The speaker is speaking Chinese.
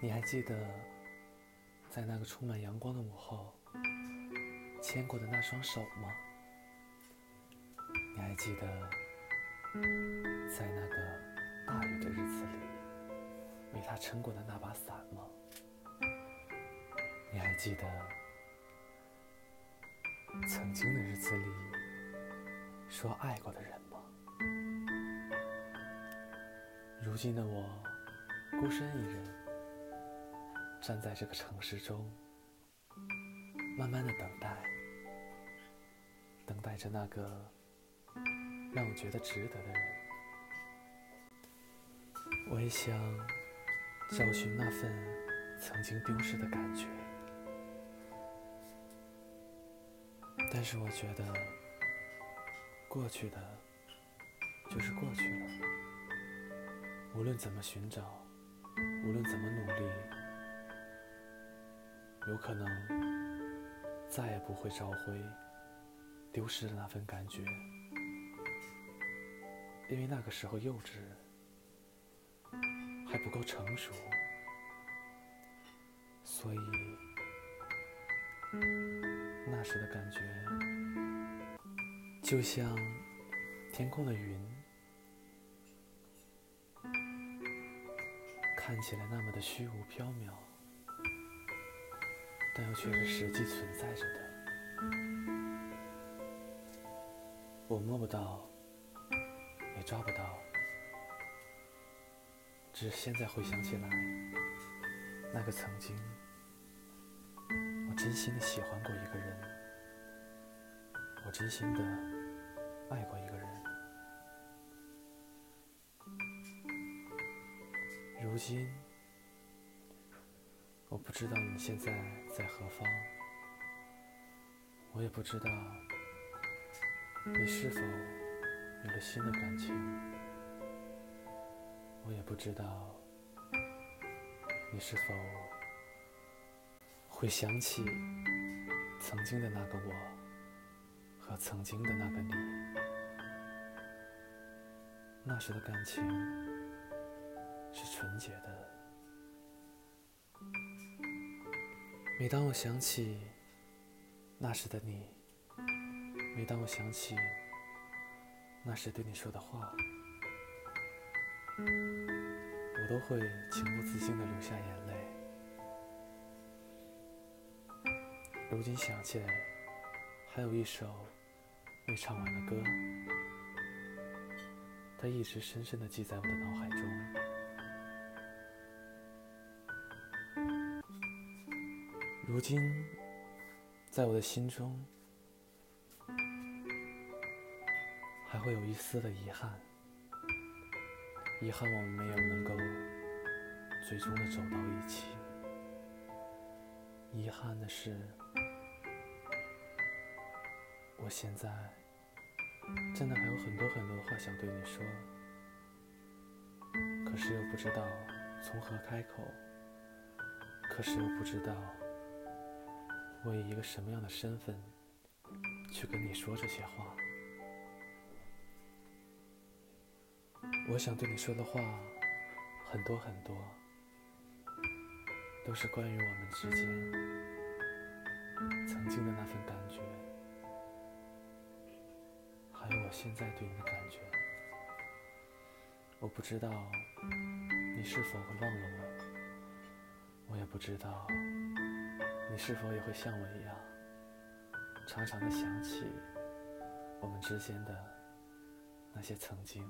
你还记得，在那个充满阳光的午后，牵过的那双手吗？你还记得，在那个大雨的日子里，为他撑过的那把伞吗？你还记得，曾经的日子里说爱过的人吗？如今的我，孤身一人。站在这个城市中，慢慢的等待，等待着那个让我觉得值得的人。我也想找寻那份曾经丢失的感觉，但是我觉得过去的就是过去了，无论怎么寻找，无论怎么努力。有可能再也不会找回丢失的那份感觉，因为那个时候幼稚，还不够成熟，所以那时的感觉就像天空的云，看起来那么的虚无缥缈。但又却是实际存在着的，我摸不到，也抓不到，只是现在回想起来，那个曾经，我真心的喜欢过一个人，我真心的爱过一个人，如今。我不知道你现在在何方，我也不知道你是否有了新的感情，我也不知道你是否会想起曾经的那个我和曾经的那个你，那时的感情是纯洁的。每当我想起那时的你，每当我想起那时对你说的话，我都会情不自禁的流下眼泪。如今想起来，还有一首未唱完的歌，它一直深深的记在我的脑海中。如今，在我的心中，还会有一丝的遗憾，遗憾我们没有能够最终的走到一起。遗憾的是，我现在真的还有很多很多的话想对你说，可是又不知道从何开口，可是又不知道。我以一个什么样的身份去跟你说这些话？我想对你说的话很多很多，都是关于我们之间曾经的那份感觉，还有我现在对你的感觉。我不知道你是否会忘了我，我也不知道。你是否也会像我一样，常常的想起我们之间的那些曾经？